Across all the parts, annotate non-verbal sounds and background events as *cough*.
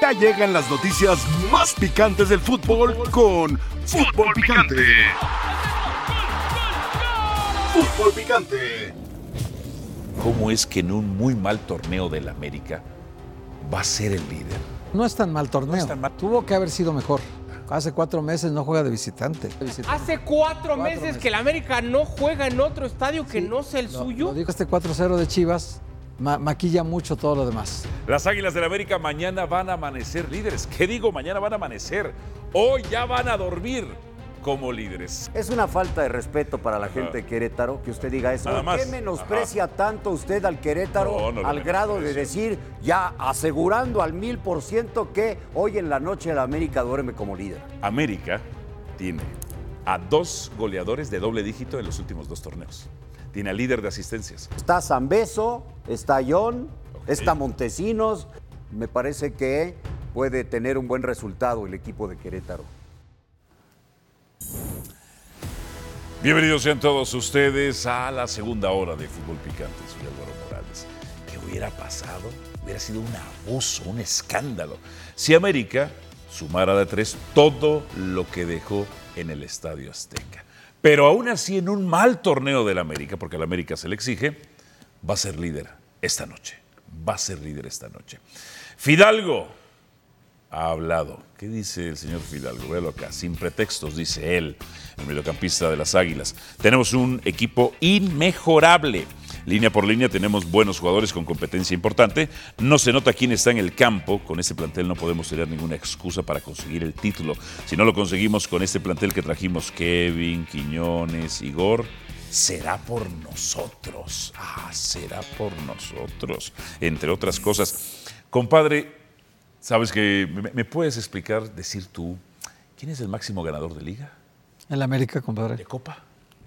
Ya llegan las noticias más picantes del fútbol con Fútbol Picante. Fútbol Picante. ¿Cómo es que en un muy mal torneo del América va a ser el líder? No es tan mal torneo. es tan mal. Tuvo que haber sido mejor. Hace cuatro meses no juega de visitante. De visitante. Hace cuatro, meses, meses. que el América no juega en otro estadio que Sí, no sea el Lo- suyo. Lo dijo este 4-0 de Chivas. Ma- maquilla mucho todo lo demás. Las Águilas del América mañana van a amanecer líderes. ¿Qué digo? Mañana van a amanecer. Hoy ya van a dormir como líderes. Es una falta de respeto para la gente de Querétaro que usted diga eso. Nada ¿Por más. qué menosprecia tanto usted al Querétaro No, no lo al grado de decir, ya asegurando al mil por ciento que hoy en la noche el América duerme como líder? América tiene a dos goleadores de doble dígito en los últimos dos torneos. Tiene al líder de asistencias. Está Zambeso, está John, está Montesinos. Me parece que puede tener un buen resultado el equipo de Querétaro. Bienvenidos sean todos ustedes a la segunda hora de Fútbol Picante. Soy Álvaro Morales. ¿Qué hubiera pasado? Hubiera sido un abuso, un escándalo. Si América sumara de tres todo lo que dejó en el Estadio Azteca. Pero aún así, en un mal torneo del América, porque al América se le exige, va a ser líder esta noche. Va a ser líder esta noche. Fidalgo, ha hablado. ¿Qué dice el señor Fidalgo? Véalo acá, sin pretextos, dice él, el mediocampista de las Águilas. Tenemos un equipo inmejorable. Línea por línea tenemos buenos jugadores con competencia importante. No se nota quién está en el campo. Con este plantel no podemos tener ninguna excusa para conseguir el título. Si no lo conseguimos con este plantel que trajimos Kevin, Quiñones, Igor, será por nosotros. Ah, será por nosotros. Entre otras cosas. Compadre, Sabes que me, me puedes explicar, decir tú, ¿quién es el máximo ganador de liga? El América, ¿De compadre. Copa?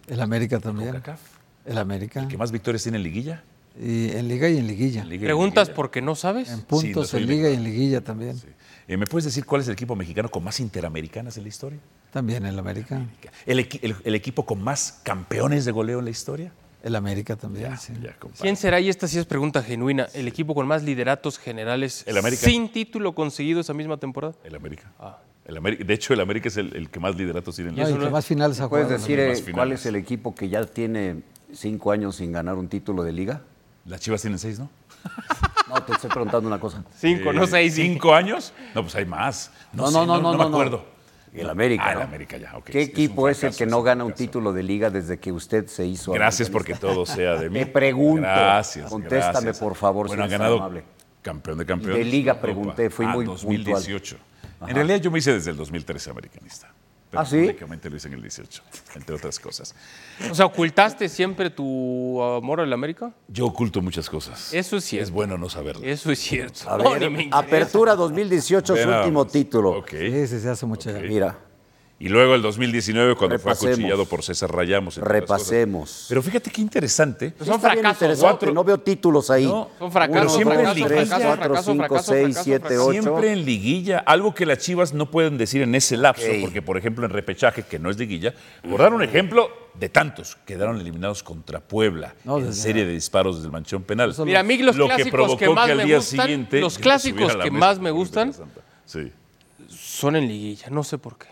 El América también. ¿CONCACAF? El América. ¿Qué más victorias tiene en liguilla? Y en Liga y en Liguilla. En Liga y ¿Preguntas liguilla. porque no sabes? En Sí, no puntos en Liga y en Liguilla también. Eh, ¿Me puedes decir cuál es el equipo mexicano con más interamericanas en la historia? También el América. ¿El, el- el equipo con más campeones de goleo en la historia? El América también. sí. Ya, compadre. ¿Quién será? Y esta sí es pregunta genuina. ¿El equipo con más lideratos generales El América. sin título conseguido esa misma temporada? El América. El América. De hecho, el América es el, el que más lideratos tiene en la No, eso que más finales ha ¿Puedes decir eh, finales. cuál es el equipo que ya tiene cinco años sin ganar un título de liga? Las Chivas tienen seis, ¿no? *laughs* No, te estoy preguntando una cosa. Cinco, Eh, no seis. sí. ¿Cinco años? No, pues hay más. No, No, sé, no, no, no, me no, no. acuerdo. El América. Ah, el ¿no? América ya, ok. ¿Qué es equipo es, el fracaso, que no gana un fracaso. título de liga desde que usted se hizo? Gracias porque todo sea de *laughs* mí. Te pregunto. Gracias. Contéstame, gracias. por favor, Bueno, si han ganado amable. campeón de campeones. De liga pregunté, fui Ah, muy 2018. En realidad yo me hice desde el 2013 americanista. Pero ¿Ah, sí? públicamente lo hice en el 18, entre otras cosas. O sea, ¿ocultaste siempre tu amor al América? Yo oculto muchas cosas. Eso es cierto. Es bueno no saberlo. Eso es cierto. A ver. Apertura 2018, su último título. Ok. Sí, sí, se hace mucho. ya. Mira, Y luego el 2019 cuando fue Repasemos. acuchillado por César Rayamos. repasemos. Pero fíjate qué interesante. Pues son fracasos. Cuatro- no veo títulos ahí. No, Son fracasos, Pero siempre fracasos, en fracasos, seis, fracasos, siete, fracasos. ocho. Siempre en liguilla, algo que las Chivas no pueden decir en ese lapso, porque por ejemplo en repechaje, que no es liguilla, por dar un ejemplo de tantos, quedaron eliminados contra Puebla No, en serie de disparos desde el manchón penal. Mira, a mí los Lo que clásicos provocó que más al me gustan, siguiente los clásicos que más me gustan. Sí. son en liguilla, no sé por qué.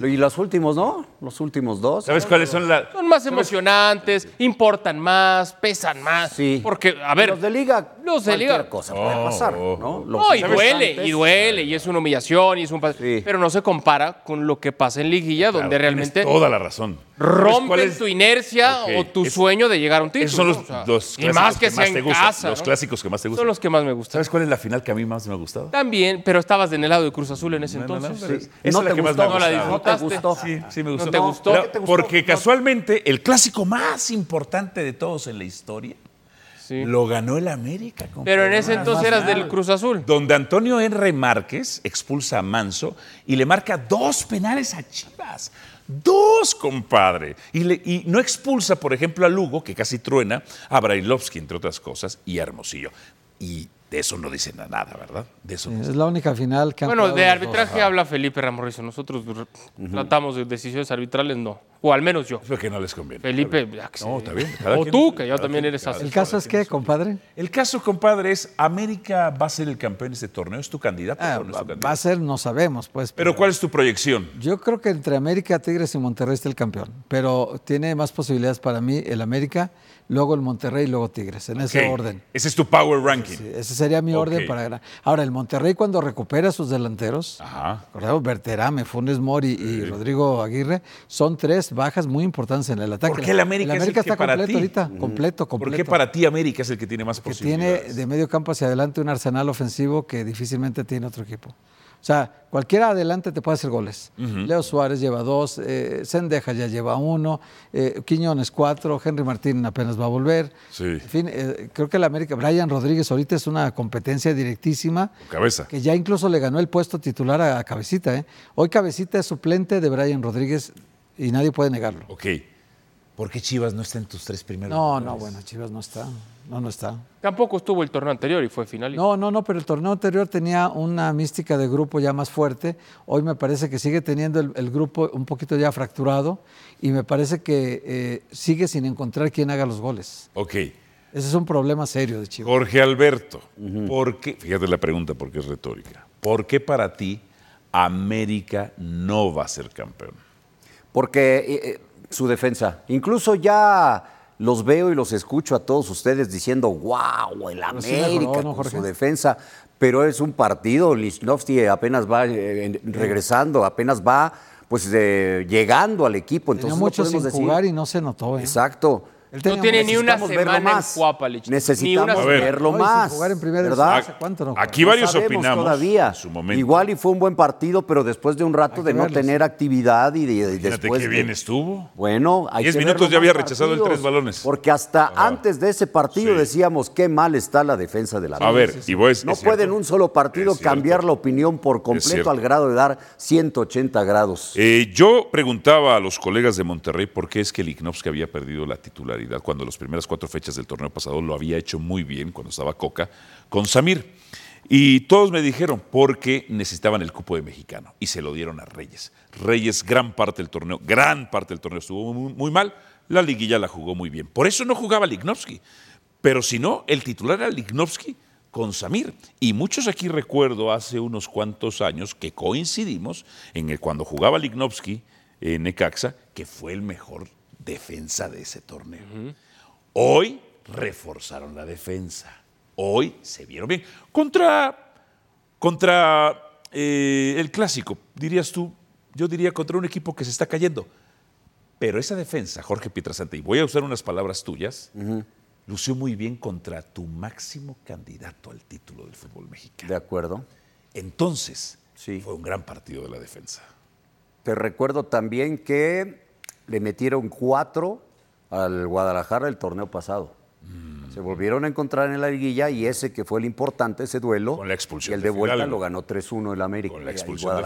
Y los últimos, ¿no? Los últimos dos. ¿Sabes cuáles son las...? Son más emocionantes, importan más, pesan más. Sí. Porque, a ver, los de liga, los de liga- cosa puede pasar, oh, ¿no? Los No, y duele, y duele, y es una humillación, y es un... Sí. Pero no se compara con lo que pasa en liguilla, Claro, donde realmente tienes toda la razón. ¿Sabes cuál rompen tu inercia o tu es- sueño de llegar a un título. Esos son los, ¿no? O sea, los y más que, sea te en gustan. casa. Los ¿no? clásicos que más te gustan. Son los que más me gustan. ¿Sabes cuál es la final que a mí más me ha gustado? También, pero estabas en el lado de Cruz Azul en ese No, no, no, entonces. pero Sí. esa ¿No es la te que más gustó? me ha No la gustado. ¿No te disfrutaste. gustó? Sí, sí me gustó. te gustó? Pero ¿Qué te gustó? Porque casualmente el clásico más importante de todos en la historia Sí. lo ganó el América. compadre. Pero en ese Más entonces eras del Cruz Azul. Donde Antonio Henry Márquez expulsa a Manso y le marca dos penales a Chivas. Dos, compadre. Y, le- no expulsa, por ejemplo, a Lugo, que casi truena, a Brailovsky, entre otras cosas, y a Hermosillo. Y De eso no dicen nada, ¿verdad? De eso no Es la única final que han Bueno, de dos. arbitraje habla Felipe Ramorrizo. Nosotros tratamos de decisiones arbitrales, no. O al menos yo. Es lo que no les conviene. Felipe, ya que No, está bien. cada O quien- tú, que ya también quien- eres así. ¿El caso es que, compadre? El caso, compadre, es América va a ser el campeón de este torneo. ¿Es tu candidato Ah, o no es tu va a ser, no sabemos, pues. Pero ¿cuál es tu proyección? Yo creo que entre América, Tigres y Monterrey está el campeón, pero tiene más posibilidades para mí el América, luego el Monterrey y luego Tigres, en ese Ok, orden. Ese es tu power ranking. Sí, ese sería mi Ok. orden para ganar. Ahora, el Monterrey cuando recupera a sus delanteros, Ajá. Berterame, Funes Mori y Rodrigo Aguirre, son tres bajas muy importantes en el ataque. ¿Por qué el América, es el que está para completo ti? ahorita, completo, completo. ¿Por qué para ti América es el que tiene más que tiene posibilidades? de medio campo hacia adelante un arsenal ofensivo que difícilmente tiene otro equipo. O sea, cualquiera adelante te puede hacer goles. Leo Suárez lleva dos, eh, Sendeja ya lleva uno, eh, Quiñones cuatro, Henry Martín apenas va a volver. Sí. En fin, eh, creo que el América, Brian Rodríguez ahorita es una competencia directísima. Cabeza. Que ya incluso le ganó el puesto titular a, a Cabecita. ¿eh? Hoy Cabecita es suplente de Brian Rodríguez y nadie puede negarlo. Ok. ¿Por qué Chivas no está en tus tres primeros No, lugares? no, bueno, Chivas no está. No, no está. Tampoco estuvo el torneo anterior y fue finalista. No, no, no, pero el torneo anterior tenía una mística de grupo ya más fuerte. Hoy me parece que sigue teniendo el, el grupo un poquito ya fracturado y me parece que eh, sigue sin encontrar quién haga los goles. Ok. Ese es un problema serio de Chivas. Jorge Alberto, ¿por qué? Fíjate la pregunta porque es retórica. ¿Por qué para ti América no va a ser campeón? Porque eh, eh, su defensa, incluso ya los veo y los escucho a todos ustedes diciendo, wow, el Pero sí mejoró, América ¿no, con su defensa, pero es un partido, Lichnowsky apenas va eh, regresando, apenas va pues eh, llegando al equipo, Tenía entonces no sin podemos decir. jugar y no se notó. ¿eh? Exacto. Él No tiene ni una semana en más. Ni Necesitamos una verlo más. jugar en primera ¿verdad? Aquí varios opinamos todavía. en su momento. Igual y fue un buen partido, pero después de un rato Hay de que no verlo, tener actividad y, de- y Fíjate después qué de- bien estuvo. Bueno, hay Diez que minutos verlo ya había rechazado el tres balones. Porque hasta Ajá. antes de ese partido Sí. decíamos qué mal está la defensa de la A ver, y voy a es No cierto. puede en un solo partido cambiar la opinión por completo al grado de dar 180 grados. Eh, yo preguntaba a los colegas de Monterrey por qué es que Lignovsky había perdido la titularidad cuando las primeras cuatro fechas del torneo pasado lo había hecho muy bien cuando estaba Coca con Samir. Y todos me dijeron porque necesitaban el cupo de mexicano y se lo dieron a Reyes. Reyes gran parte del torneo, gran parte del torneo estuvo muy, muy mal, la liguilla la jugó muy bien. Por eso no jugaba Lignovsky. Pero si no, el titular era Lignovsky con Samir. Y muchos aquí recuerdo hace unos cuantos años que coincidimos en el cuando jugaba Lignovsky en Necaxa, que fue el mejor defensa de ese torneo. Hoy reforzaron la defensa. Hoy se vieron bien. Contra, contra eh, el clásico, dirías tú, yo diría contra un equipo que se está cayendo. Pero esa defensa, Jorge Pietrasanta, y voy a usar unas palabras tuyas, lució muy bien contra tu máximo candidato al título del fútbol mexicano. De acuerdo. Entonces, Sí. fue un gran partido de la defensa. Te recuerdo también que le metieron cuatro al Guadalajara el torneo pasado. Mm. Se volvieron a encontrar en la liguilla y ese que fue el importante, ese duelo. Con la expulsión Y el de de vuelta Fidalgo. lo ganó 3-1 el América. Con la y expulsión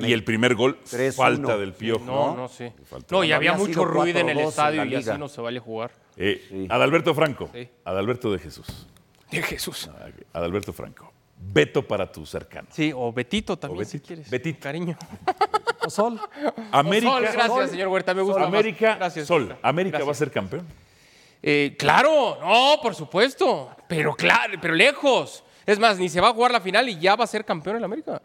de. Y el primer gol, 3-1. falta del piojo. No, no, sí. No, y Había había mucho ruido en el 4-2 en estadio y así no se vale jugar. Eh, Adalberto Franco. Sí. Adalberto de Jesús. De Jesús. Adalberto Franco. Veto para tu cercano. Sí, o Betito también, O si quieres. Betito. Cariño. *laughs* Sol. América. Sol, gracias, señor Huerta, me gusta más. América. Gracias, Sol. Huerta. América Gracias. va a ser campeón. Eh, claro, no, por supuesto. Pero claro, pero lejos. Es más, ni se va a jugar la final y ya va a ser campeón en América.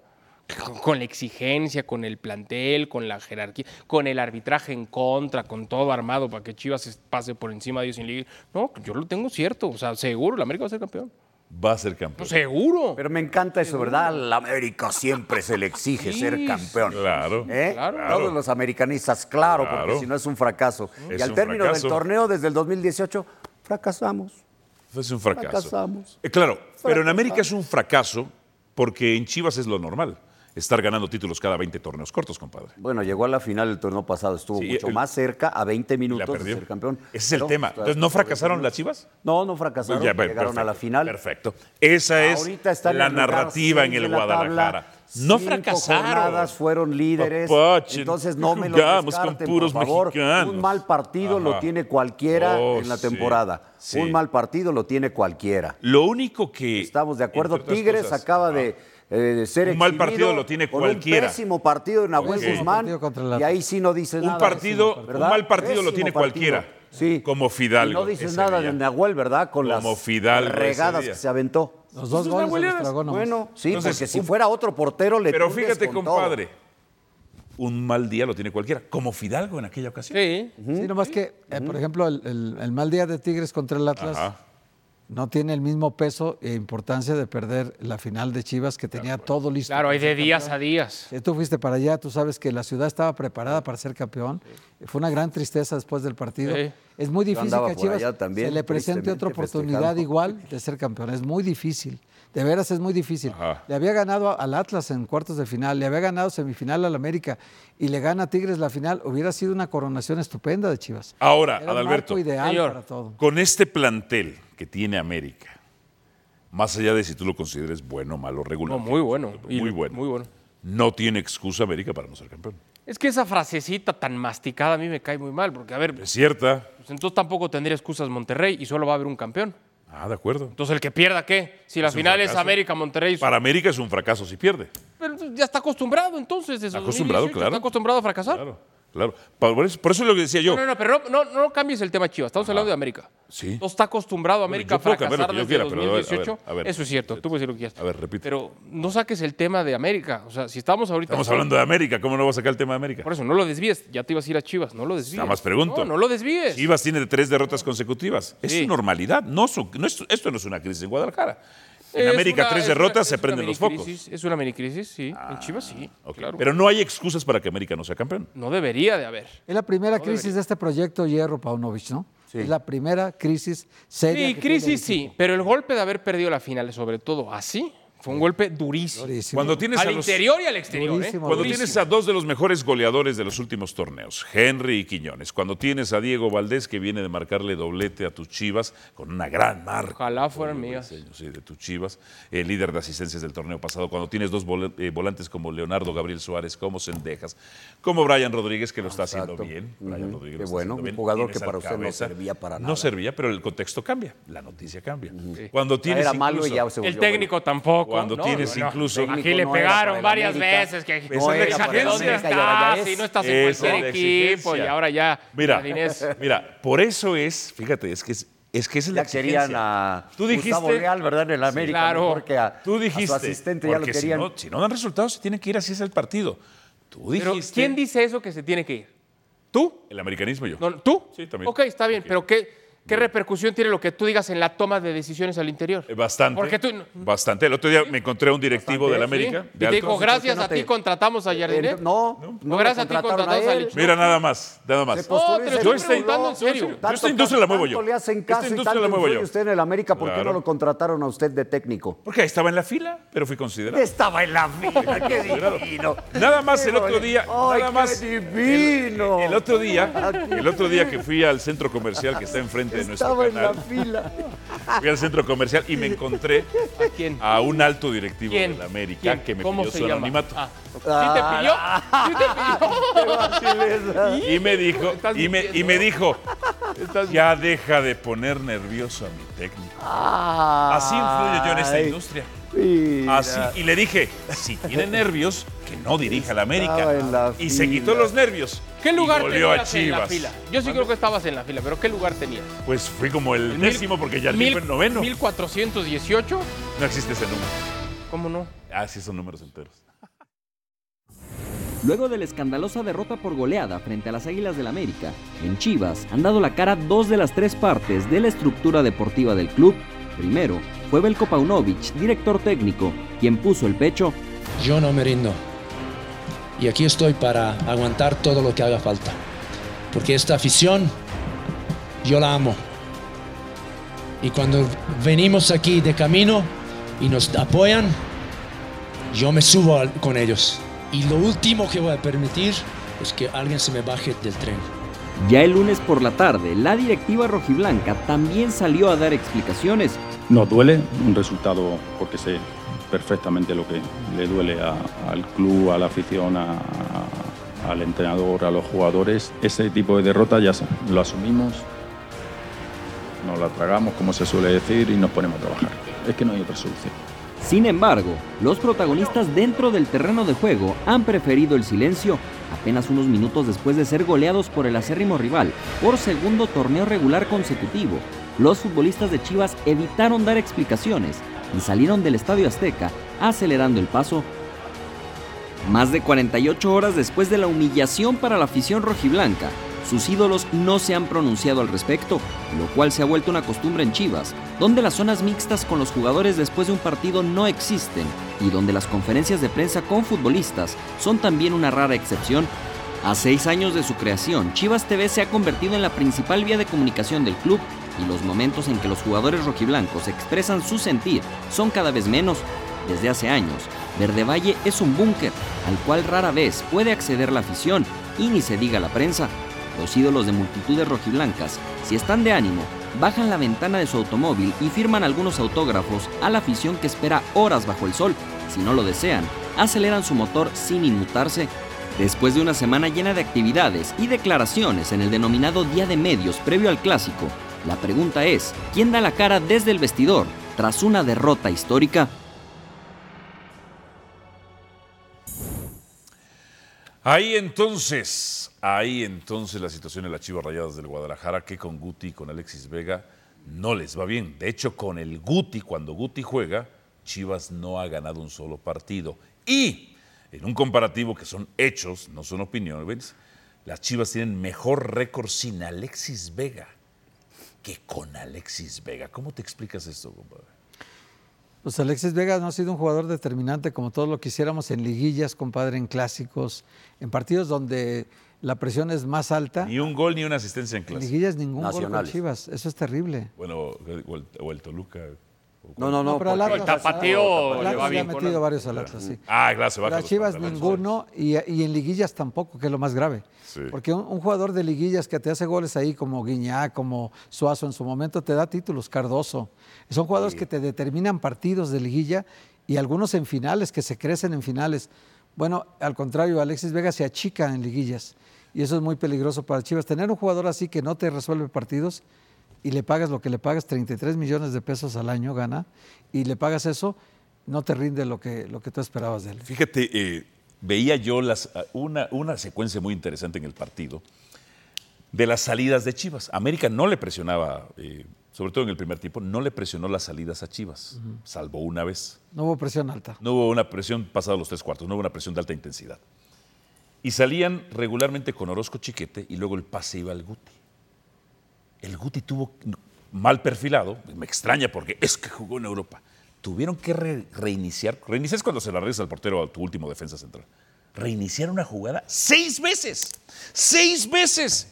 Con, con la exigencia, con el plantel, con la jerarquía, con el arbitraje en contra, con todo armado para que Chivas se pase por encima de ellos sin liga. No, yo lo tengo cierto. O sea, seguro, la América va a ser campeón. Va a ser campeón. seguro. Pero me encanta eso, ¿verdad? La América siempre se le exige Sí, ser campeón. Claro. ¿Eh? Claro. Todos los americanistas, claro, Claro. porque si no es un fracaso. Es y al término fracaso. del torneo, desde el 2018, fracasamos. Es un fracaso. Fracasamos. Eh, claro, pero en. América es un fracaso porque en Chivas es lo normal. Estar ganando títulos cada 20 torneos cortos, compadre. Bueno, llegó a la final el torneo pasado, estuvo Sí, mucho el- más cerca, a 20 Y la minutos de ser campeón. Ese es el No, tema. está- Entonces, ¿no fracasaron 20 las Chivas? No, no fracasaron, Ya, bueno, llegaron a la final. Perfecto. Esa es la narrativa en el Guadalajara. tabla, No cinco fracasaron. fueron líderes. Papache, entonces no me lo jugamos con descarten, puros por favor. mexicanos. Un mal partido lo tiene cualquiera Oh, en la temporada. sí. Un mal partido lo tiene cualquiera. Lo único que. Estamos de acuerdo. Tigres cosas, acaba de eh, ser Un mal partido lo tiene con cualquiera. Un pésimo partido de Nahuel Ok. Guzmán. Partido Y ahí sí no dices Un nada. partido- Pésimo, un mal partido lo tiene partido. cualquiera. Sí. Como Fidalgo Y no dices nada día. de Nahuel, ¿verdad? Con Como las Fidalgo regadas que se aventó. Los dos goles se los abueleras. tragó nomás. Bueno, sí, Entonces, porque si un- fuera otro portero le Pero fíjate, con todo. compadre. Un mal día lo tiene cualquiera. Como Fidalgo en aquella ocasión. Sí. Sí, nomás que, eh, por ejemplo, el, el- el mal día de Tigres contra el Atlas Ajá. No tiene el mismo peso e importancia de perder la final de Chivas que tenía todo listo. Claro, hay de días campeón. a días. Si tú fuiste para allá, tú sabes que la ciudad estaba preparada para ser campeón. Fue una gran tristeza después del partido. Sí. Es muy difícil que a Chivas también, se le presente otra oportunidad festejando. igual de ser campeón. Es muy difícil. De veras es muy difícil. Ajá. Le había ganado al Atlas en cuartos de final, le había ganado semifinal al América y le gana a Tigres la final. Hubiera sido una coronación estupenda de Chivas. Ahora, Era Adalberto, marco ideal Señor. para todo. con este plantel que tiene América, más allá de si tú lo consideres bueno, malo, regular. No, muy bueno. Y- Muy bueno. Muy bueno. No tiene excusa América para no ser campeón. Es que esa frasecita tan masticada a mí me cae muy mal, porque a ver, Es cierta. pues entonces tampoco tendría excusas Monterrey y solo va a haber un campeón. Ah, de acuerdo. Entonces el que pierda, ¿qué? Si la Es final es fracaso. América, Monterrey. Para América es un fracaso si pierde. Pero ya está acostumbrado entonces. acostumbrado, 2018, claro. Está acostumbrado a fracasar. Claro, claro. Por eso, por eso es lo que decía yo. No, no, no, pero no, no, no cambies el tema Chivas. Estamos hablando de América. Sí. No está acostumbrado América a cambiar lo fracasar que yo desde quiera, pero a ver, a ver, 2018. a ver. Eso es cierto. Tú puedes decir lo que quieras. A ver, repite. Pero no saques el tema de América. O sea, si estamos ahorita. Estamos hablando de América. ¿Cómo no va a sacar el tema de América? Por eso, no lo desvíes. Ya te ibas a ir a Chivas. No lo desvíes. Nada más pregunto. No, no lo desvíes. Chivas tiene tres derrotas consecutivas. Es Sí. normalidad. No, su- no es- esto no es una crisis en Guadalajara. En Es América, una- tres una- derrotas, se prenden los focos. minicrisis, Es una mini crisis, sí. en Chivas sí. Claro. Pero no hay excusas para que América no sea campeón. no debería de haber. Es la primera crisis de este proyecto Hierro, Paunovic, ¿no? Es la primera crisis seria. Sí, que tiene el crisis sí. Pero el golpe de haber perdido la final, sobre todo así, fue un golpe durísimo. Durísimo. Cuando tienes Al a los- interior y al exterior. ¿eh? Durísimo, Cuando Durísimo. tienes a dos de los mejores goleadores de los últimos torneos, Henry y Quiñones. Cuando tienes a Diego Valdés, que viene de marcarle doblete a tus chivas, con una gran marca. Ojalá fueran mías. Sí, de tus chivas. El líder de asistencias del torneo pasado. Cuando tienes dos vol- eh, volantes como Leonardo Gabriel Suárez, como Sendejas, como Brian Rodríguez, que lo está haciendo bien. Brian. Rodríguez Qué bueno, haciendo un bien. jugador Tienes que para usted no servía para No nada. servía, pero el contexto cambia. La noticia cambia. Cuando tienes Era malo y ya se volvió El técnico bueno. tampoco. Cuando No, tienes no, no. incluso- Aquí le pegaron varias América. veces que Esa no es la eres ¿de exigencia. dónde América y ahora ya estás? es. Y no estás en cualquier equipo y ahora ya Mira, mira, por eso es, fíjate, es que es, es que esa es la Ya querían a Tú dijiste, Gustavo Leal, ¿verdad? En el América. claro. Mejor que a, tú a dijiste, su asistente ya lo porque si querían. no, si no dan resultados, se tiene que ir así es el partido. Tú Pero dijiste. ¿quién dice eso que se tiene que ir? ¿Tú? El americanismo y yo. No, ¿Tú? Sí, también. Ok, está bien, pero ¿qué, ¿qué repercusión tiene lo que tú digas en la toma de decisiones al interior? Eh, Bastante. Porque tú- Bastante. El otro día me encontré a un directivo de la ¿Sí? América. Y te dijo, gracias ¿por qué no a ti te- contratamos a. Eh, no, no, No, lo gracias a ti contratamos a a él. Lich. Mira, nada más, nada más. Se No, postuló te y lo estoy preguntando en serio. Yo esta industria la muevo yo. le hacen Esta caso y industria tanto la muevo yo. usted en el América, ¿por qué Claro. no lo contrataron a usted de técnico? Porque ahí estaba en la fila, pero fui considerado. Estaba en la fila, qué divino. Nada más el Qué otro día, Ay, nada qué más. divino. El otro día, el otro día que fui al centro comercial que está enfrente de nuestro Estaba en la fila. *laughs* fui al centro comercial y me encontré ¿A quién? a un alto directivo ¿Quién? de la América ¿Quién? que me ¿Cómo pidió se su llama? anonimato. Ah, ¿Sí te pilló? ¿Sí te pilló? *laughs* Y me dijo, estás y me, y me dijo, ya deja de poner nervioso a mi técnico. Así influyo yo en esta Ay, industria. Mira. Así, y le dije, si tiene nervios, que no dirija a la América. La Y se quitó los nervios. ¿Qué lugar y volvió a tenías en la Chivas. fila? Yo sí creo que estabas en la fila, pero ¿qué lugar tenías? Pues fui como el décimo porque ya el mil- fue el noveno. 1418. No existe ese número. ¿Cómo no? Ah, sí, son números enteros. Luego de la escandalosa derrota por goleada frente a las Águilas del América, en Chivas han dado la cara dos de las tres partes de la estructura deportiva del club. Primero, fue Belko Paunovic, director técnico, quien puso el pecho Yo no me rindo. Y aquí estoy para aguantar todo lo que haga falta. Porque esta afición, yo la amo. Y cuando venimos aquí de camino y nos apoyan, yo me subo con ellos. Y lo último que voy a permitir es que alguien se me baje del tren. Ya el lunes por la tarde, la directiva rojiblanca también salió a dar explicaciones. Nos duele un resultado porque se perfectamente lo que le duele al club, a la afición, al entrenador, a los jugadores. Ese tipo de derrota ya lo asumimos, nos la tragamos, como se suele decir, y nos ponemos a trabajar. Es que no hay otra solución. Sin embargo, los protagonistas dentro del terreno de juego han preferido el silencio apenas unos minutos después de ser goleados por el acérrimo rival por segundo torneo regular consecutivo. Los futbolistas de Chivas evitaron dar explicaciones y salieron del Estadio Azteca acelerando el paso. Más de 48 horas después de la humillación para la afición rojiblanca, sus ídolos no se han pronunciado al respecto, lo cual se ha vuelto una costumbre en Chivas, donde las zonas mixtas con los jugadores después de un partido no existen y donde las conferencias de prensa con futbolistas son también una rara excepción. A seis años de su creación, Chivas TV se ha convertido en la principal vía de comunicación del club y los momentos en que los jugadores rojiblancos expresan su sentir son cada vez menos. Desde hace años, Verde Valle es un búnker al cual rara vez puede acceder la afición y ni se diga la prensa. Los ídolos de multitudes rojiblancas, si están de ánimo, bajan la ventana de su automóvil y firman algunos autógrafos a la afición que espera horas bajo el sol. Si no lo desean, aceleran su motor sin inmutarse. Después de una semana llena de actividades y declaraciones en el denominado Día de Medios previo al clásico, la pregunta es, ¿quién da la cara desde el vestidor tras una derrota histórica? Ahí entonces, ahí entonces la situación en las Chivas Rayadas del Guadalajara, que con Guti y con Alexis Vega no les va bien. De hecho, con el Guti, cuando Guti juega, Chivas no ha ganado un solo partido. Y en un comparativo que son hechos, no son opiniones, las Chivas tienen mejor récord sin Alexis Vega que con Alexis Vega. ¿Cómo te explicas esto, compadre? Pues Alexis Vega no ha sido un jugador determinante como todo lo quisiéramos en liguillas, compadre, en clásicos, en partidos donde la presión es más alta. Ni un gol ni una asistencia en En clase. liguillas ningún gol con. Chivas. Eso es terrible. Bueno, o el, o el Toluca. No, no, no. pero porque- Atlas- el tapateo al le Atlas va le bien ha con metido varios al Atlas, sí. Ah, claro, se baja Las Chivas ninguno y, y en liguillas tampoco, que es lo más grave. Sí. Porque un, un jugador de liguillas que te hace goles ahí como Guiñá, como Suazo en su momento, te da títulos, Cardoso. Son jugadores que te determinan partidos de liguilla y algunos en finales, que se crecen en finales. Bueno, al contrario, Alexis Vega se achica en liguillas y eso es muy peligroso para Chivas. Tener un jugador así que no te resuelve partidos y le pagas lo que le pagas, 33 millones de pesos al año gana, y le pagas eso, no te rinde lo que, lo que tú esperabas de él. Fíjate, eh, veía yo las, ah, una, una secuencia muy interesante en el partido de las salidas de Chivas. América no le presionaba, eh, sobre todo en el primer tiempo, no le presionó las salidas a Chivas, salvo una vez. No hubo presión alta. No hubo una presión pasados los tres cuartos, no hubo una presión de alta intensidad. Y salían regularmente con Orozco Chiquete y luego el pase iba al Guti. El Guti tuvo mal perfilado, me extraña porque es que jugó en Europa. Tuvieron que re- reiniciar, reiniciar es cuando se la regresa al portero a tu último defensa central. Reiniciar una jugada seis veces, seis veces,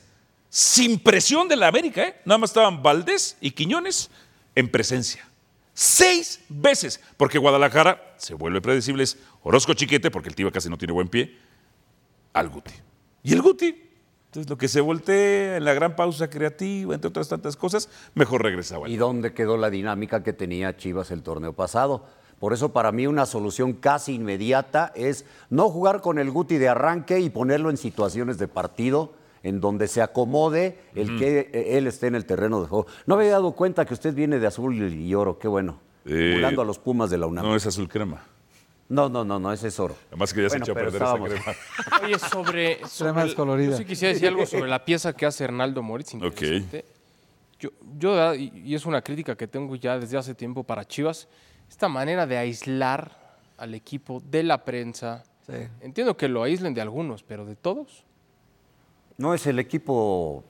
sin presión de la América, ¿eh? Nada más estaban Valdés y Quiñones en presencia. Seis veces, porque Guadalajara se vuelve predecible, es Orozco Chiquete, porque el tío casi no tiene buen pie, al Guti. Y el Guti, entonces lo que se voltea en la gran pausa creativa, entre otras tantas cosas, mejor regresaba. ¿Y dónde quedó la dinámica que tenía Chivas el torneo pasado? Por eso para mí una solución casi inmediata es no jugar con el Guti de arranque y ponerlo en situaciones de partido en donde se acomode el que eh, él esté en el terreno de juego. No había dado cuenta que usted viene de azul y oro, qué bueno. Eh, a los Pumas de la UNAM. No es azul crema. No, no, no, no, ese es oro. Además que ya Bueno, se echó a pero perder esa estábamos- crema. *laughs* Oye, sobre. sobre más el- colorida. Yo sí quisiera decir algo sobre la pieza que hace Hernaldo Moritz. interesante. Yo, yo, de verdad, y y es una crítica que tengo ya desde hace tiempo para Chivas, esta manera de aislar al equipo de la prensa. Sí. Entiendo que lo aíslen de algunos, pero de todos. No es el equipo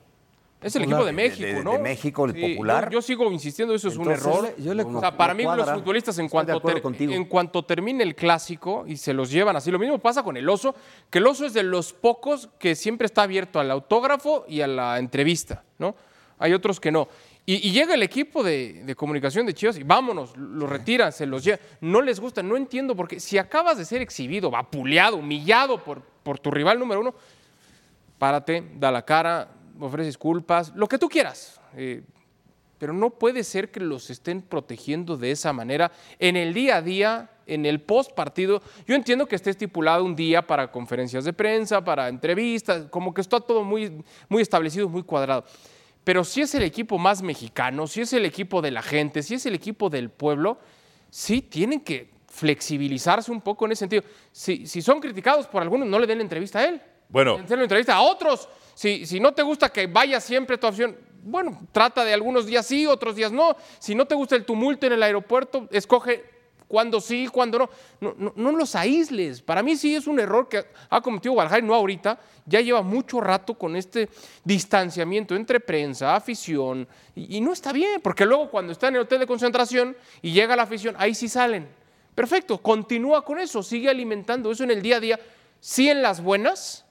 Es el equipo de México, De- de- ¿no? de México, el Sí, popular. Yo, yo sigo insistiendo, eso es un error. yo le- o sea, para mí cuadra. los futbolistas en cuanto, ter- en cuanto termine el clásico y se los llevan así, lo mismo pasa con el oso, que el oso es de los pocos que siempre está abierto al autógrafo y a la entrevista, ¿no? Hay otros que no. Y, y llega el equipo de, de comunicación de Chivas y vámonos, lo retiran, se los llevan. No les gusta, no entiendo por qué. Si acabas de ser exhibido, vapuleado, humillado por, por tu rival número uno, párate, da la cara, ofrece disculpas, lo que tú quieras. Eh, pero no puede ser que los estén protegiendo de esa manera en el día a día, en el post partido. Yo entiendo que esté estipulado un día para conferencias de prensa, para entrevistas, como que está todo muy, muy establecido, muy cuadrado. Pero si es el equipo más mexicano, si es el equipo de la gente, si es el equipo del pueblo, sí tienen que flexibilizarse un poco en ese sentido. Si, si son criticados por algunos, no le den entrevista a él. Bueno. Denle entrevista a otros. Si, no te gusta que vaya siempre tu opción, bueno, trata de algunos días sí, otros días no. Si no te gusta el tumulto en el aeropuerto, escoge cuándo sí, cuándo no. No, no. los aísles. Para mí sí es un error que ha cometido Guadalajara, no ahorita. Ya lleva mucho rato con este distanciamiento entre prensa, afición, y, y no está bien, porque luego cuando está en el hotel de concentración y llega la afición, ahí sí salen. Perfecto, continúa con eso, sigue alimentando eso en el día a día. Sí en las buenas,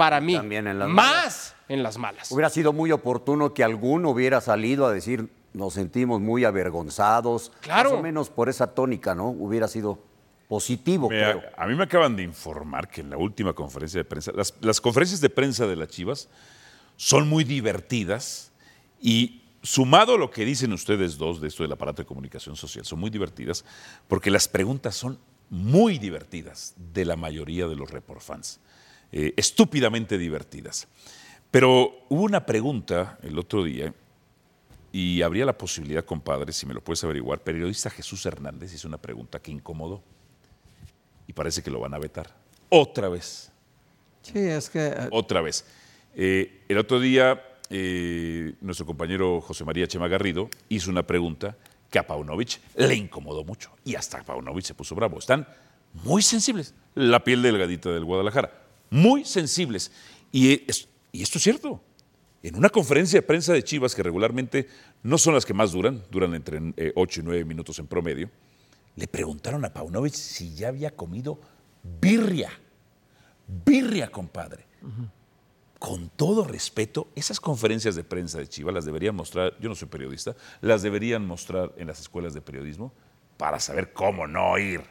para mí. También en las más en las malas. Hubiera sido muy oportuno que alguno hubiera salido a decir, nos sentimos muy avergonzados. Claro. Más o menos por esa tónica, ¿no? Hubiera sido positivo, Mira, creo. a mí me acaban de informar que en la última conferencia de prensa, las, las conferencias de prensa de las Chivas son muy divertidas y sumado a lo que dicen ustedes dos de esto del aparato de comunicación social, son muy divertidas porque las preguntas son muy divertidas de la mayoría de los reportfans, eh, estúpidamente divertidas. Pero hubo una pregunta el otro día y habría la posibilidad, compadre, si me lo puedes averiguar, periodista Jesús Hernández hizo una pregunta que incomodó y parece que lo van a vetar. Otra vez, Sí, es que eh, otra vez. Eh, el otro día, eh, nuestro compañero José María Chema Garrido hizo una pregunta que a Paunovic le incomodó mucho y hasta Paunovic se puso bravo. Están muy sensibles, la piel delgadita del Guadalajara, muy sensibles. Y, es- y esto es cierto. En una conferencia de prensa de Chivas, que regularmente no son las que más duran, duran entre 8 y 9 minutos en promedio, le preguntaron a Paunovic si ya había comido birria. Birria, compadre. Con todo respeto, esas conferencias de prensa de Chivas las deberían mostrar, yo no soy periodista, las deberían mostrar en las escuelas de periodismo para saber cómo no ir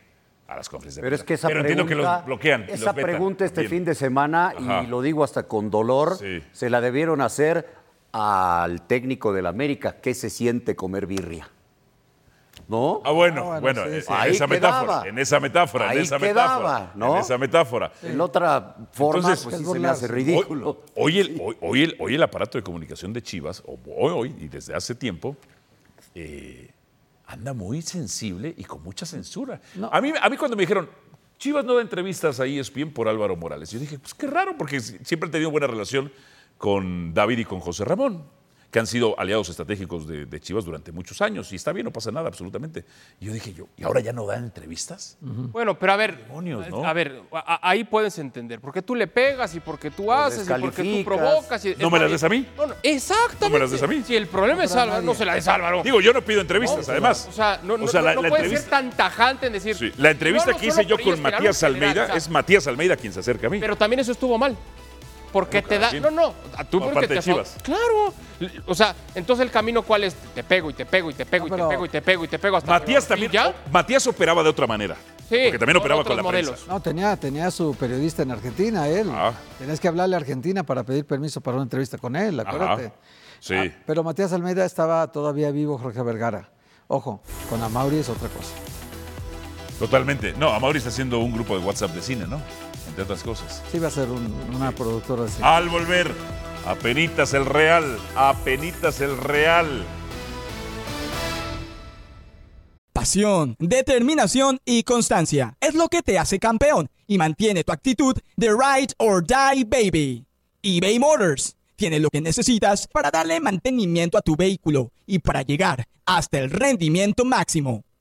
a las conferencias de Pero es que esa Pero pregunta, entiendo que los bloquean. esa los pregunta este Bien. fin de semana, Ajá. y lo digo hasta con dolor, Sí. se la debieron hacer al técnico del América. ¿Qué se siente comer birria? ¿No? Ah, bueno, Ah, bueno, bueno, sí, sí. en Ahí esa quedaba. metáfora, en esa metáfora, Ahí en esa quedaba, metáfora, ¿no? en esa metáfora. En otra forma, Entonces, pues es sí se me hace ridículo. Hoy, hoy el, hoy, hoy el, hoy el aparato de comunicación de Chivas, o hoy, hoy y desde hace tiempo, eh, anda muy sensible y con mucha censura. A, mí, a mí cuando me dijeron, Chivas no da entrevistas ahí es bien por Álvaro Morales, yo dije, pues qué raro, porque si- siempre he tenido buena relación con David y con José Ramón, que han sido aliados estratégicos de, de Chivas durante muchos años, y está bien, no pasa nada, absolutamente. Y yo dije, yo, ¿y ahora ya no dan entrevistas? Bueno, pero a ver, Demonios, ¿no? a ver, a- ahí puedes entender, porque tú le pegas y porque tú haces y porque tú provocas. y- ¿No me las des a mí? No, no, exactamente. ¿No me las des a mí? Si el problema es Álvaro, no se la des a Álvaro. Digo, yo no pido entrevistas, No, además. O sea, no, no, O sea, la- no la puedes entrevista- ser tan tajante en decir. Sí, La entrevista No, no, que hice yo con Matías Almeida es Matías Almeida quien se acerca a mí. Pero también eso estuvo mal. Porque te da. No, no. a Tú Por porque parte te de Chivas. Claro. O sea, entonces el camino cuál es? Te pego y te pego y te pego y te pego y te pego y te pego hasta Matías que- también. ¿Y ya? Matías operaba de otra manera. Sí, porque también operaba con la modelos. prensa. no, tenía, tenía su periodista en Argentina, él. Ah. Tenías que hablarle a Argentina para pedir permiso para una entrevista con él, acuérdate. Sí. Ah, pero Matías Almeida estaba todavía vivo, Jorge Vergara. Ojo, con Amauri es otra cosa. Totalmente. No, Amaury está haciendo un grupo de WhatsApp de cine, ¿no? Entre otras cosas. Sí, va a ser un- una productora. Al volver, apenitas el Real, apenitas el Real. Pasión, determinación y constancia es lo que te hace campeón y mantiene tu actitud de ride or die baby. eBay Motors tiene lo que necesitas para darle mantenimiento a tu vehículo y para llegar hasta el rendimiento máximo.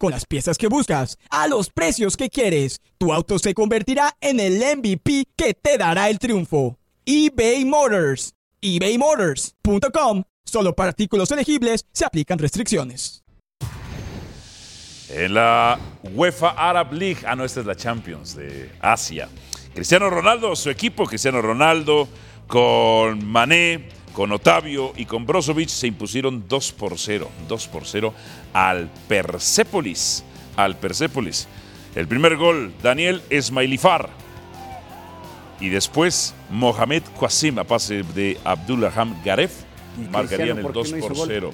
Con las piezas que buscas, a los precios que quieres, tu auto se convertirá en el MVP que te dará el triunfo. eBay Motors. ebaymotors.com. Solo para artículos elegibles se aplican restricciones. En la UEFA Arab League, ah, no, esta es la Champions de Asia. Cristiano Ronaldo, su equipo, Cristiano Ronaldo, con Mané, con Otavio y con Brozovic se impusieron 2 por 0, 2 por 0 al Persepolis, al Persepolis. El primer gol, Daniel Esmailifar. Y después, Mohamed Qasim, a pase de Abdullaham Garef, ¿Y marcarían el por qué 2 no hizo por gol?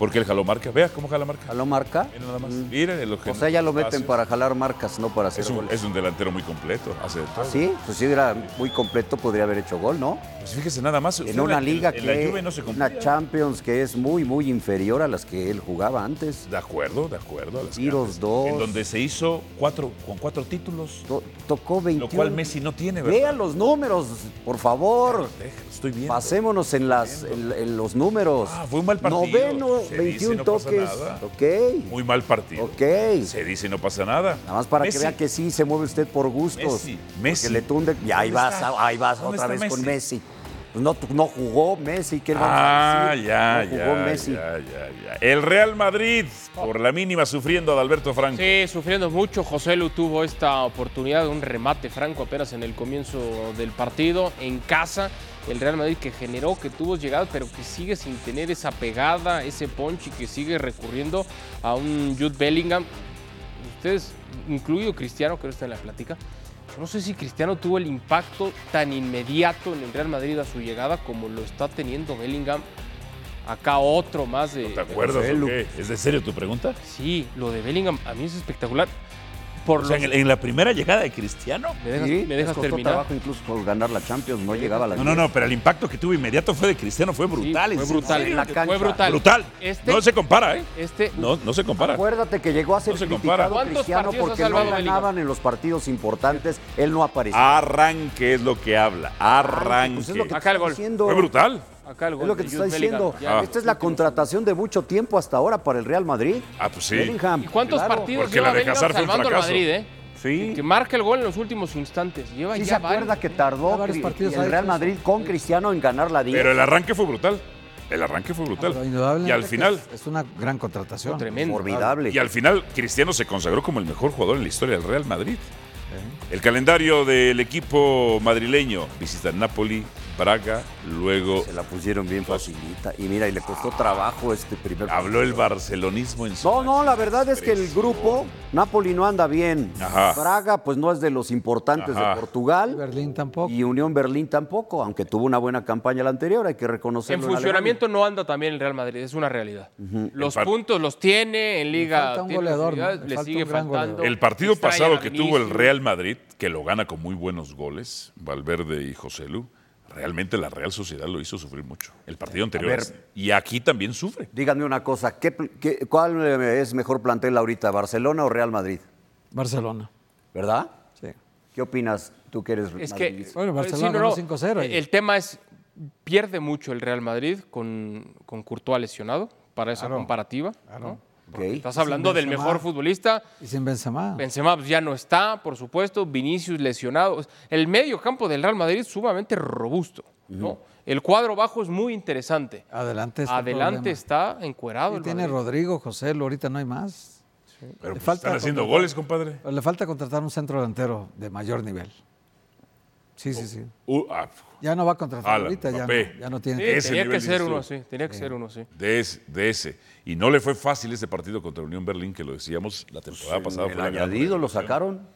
0. Porque él jaló marca. Vea cómo jala marca. ¿Jaló marca? Mira nada más. Mira el O sea, ya lo meten para jalar marcas, no para hacer Es un, goles. es un delantero muy completo. Hace todo. ¿Ah, sí? Pues si era muy completo, podría haber hecho gol, ¿no? Pues fíjese nada más. En una la- liga en la que. Juve no se una. Champions que es muy, muy inferior a las que él jugaba antes. De acuerdo, de acuerdo. a las Tiros dos. En donde se hizo cuatro, con cuatro títulos. To- tocó 21. Lo cual Messi no tiene, ¿verdad? Vea los números, por favor. Estoy viendo. Pasémonos en, las, en, en los números. Ah, fue un mal partido. Noveno, Se dice, 21 no pasa toques. nada. Ok. Muy mal partido. Ok. Se dice no pasa nada. Nada más para Messi. que vea que sí se mueve usted por gustos. Messi, Messi. Porque le tunde. Y ahí ¿Dónde vas, ahí vas ¿Dónde otra vez con Messi? Pues no, no jugó Messi, ¿qué le vamos Ah, a decir? ya, no jugó ya, Messi. ya, ya, ya. El Real Madrid, por la mínima, sufriendo a Alberto Franco. Sí, sufriendo mucho. José Lu tuvo esta oportunidad de un remate franco apenas en el comienzo del partido en casa. El Real Madrid que generó, que tuvo llegadas, pero que sigue sin tener esa pegada, ese punch y que sigue recurriendo a un Jude Bellingham. Ustedes, incluido Cristiano, que ahora está en la plática, no sé si Cristiano tuvo el impacto tan inmediato en el Real Madrid a su llegada como lo está teniendo Bellingham. Acá otro más de. ¿Te acuerdas José o qué? ¿Es de serio tu pregunta? Sí, lo de Bellingham a mí es espectacular. Por O sea, los- en, en la primera llegada de Cristiano. ¿Me dejas, Sí, me dejas costó terminar? trabajo incluso por ganar la Champions, no llegaba a la No, no, no, pero el impacto que tuvo inmediato fue de Cristiano, fue Sí, brutal. fue ¿en brutal. serio? la cancha. Fue brutal. Brutal. Este- No se compara, ¿eh? Este, No, no se compara. Acuérdate que llegó a ser No se compara. criticado ¿Cuántos Cristiano porque no ganaban en los partidos importantes, él no apareció. Arranque es lo que habla. Arranque. Pues es lo que Acá el gol. Fue brutal. Acá el Es gol lo que te estoy diciendo. Ya. Esta es la contratación de mucho tiempo hasta ahora para el Real Madrid. Ah, pues sí. Bellingham. ¿Y cuántos claro. partidos Porque lleva la de Bellingham Hazard fue un salvando al fracaso. Madrid, eh? Sí. Que marca el gol en los últimos instantes. Lleva Sí se acuerda varios. que tardó partidos el Real Madrid con Cristiano en ganar la 10. Pero el arranque fue brutal. El arranque fue brutal. Y al final, Es, es una gran contratación. Tremendo. Formidable. y al final, Cristiano se consagró como el mejor jugador en la historia del Real Madrid. El calendario del equipo madrileño visita Napoli, Braga, luego Se la pusieron bien facilita. Y mira, y le costó trabajo este primer habló el barcelonismo en su No, no, la verdad es que el grupo, Napoli no anda bien. Ajá. Braga, pues no es de los importantes Ajá. de Portugal. Berlín tampoco. Y Unión Berlín tampoco, aunque tuvo una buena campaña la anterior, hay que En reconocerlo. funcionamiento no anda también el Real Madrid, es una realidad. Los El puntos los tiene, en Liga falta un tiene goleador, facilidades, Le le falta sigue faltando. goleador. El partido pasado que tuvo el. Real Madrid, que lo gana con muy buenos goles, Valverde y José Lu, realmente la Real Sociedad lo hizo sufrir mucho. El partido anterior. ver. es- y aquí también sufre. Díganme una cosa, ¿qué, ¿cuál eh, es mejor plantel ahorita, Barcelona o Real Madrid? Barcelona. ¿Verdad? Sí. ¿Qué opinas tú que eres Es que madridista? Bueno, pues, Barcelona ganó 5-0 ahí. El tema es pierde mucho el Real Madrid con, con Courtois lesionado para esa Claro, comparativa. claro. ¿no? Estás hablando del mejor futbolista. Y sin Benzema. Benzema pues, ya no está, por supuesto. Vinicius lesionado. El medio campo del Real Madrid es sumamente robusto. ¿no? El cuadro bajo es muy interesante. Adelante está el Adelante está encuerado. Y el tiene Madrid. Rodrigo, José, ahorita no hay más. Pero Le pues, falta están haciendo goles, compadre. Le falta contratar un centro delantero de mayor nivel. Sí, sí, sí. Uh, ah, Ya no va a contratar Alan, ahorita, ya no, Mbappé. ya no Sí, tiene. Ese tenía que ser uno así. Tenía que ser uno así. de, ese, de ese. Y no le fue fácil ese partido contra Unión Berlín, que lo decíamos la temporada pasada. el fue añadido lo sacaron.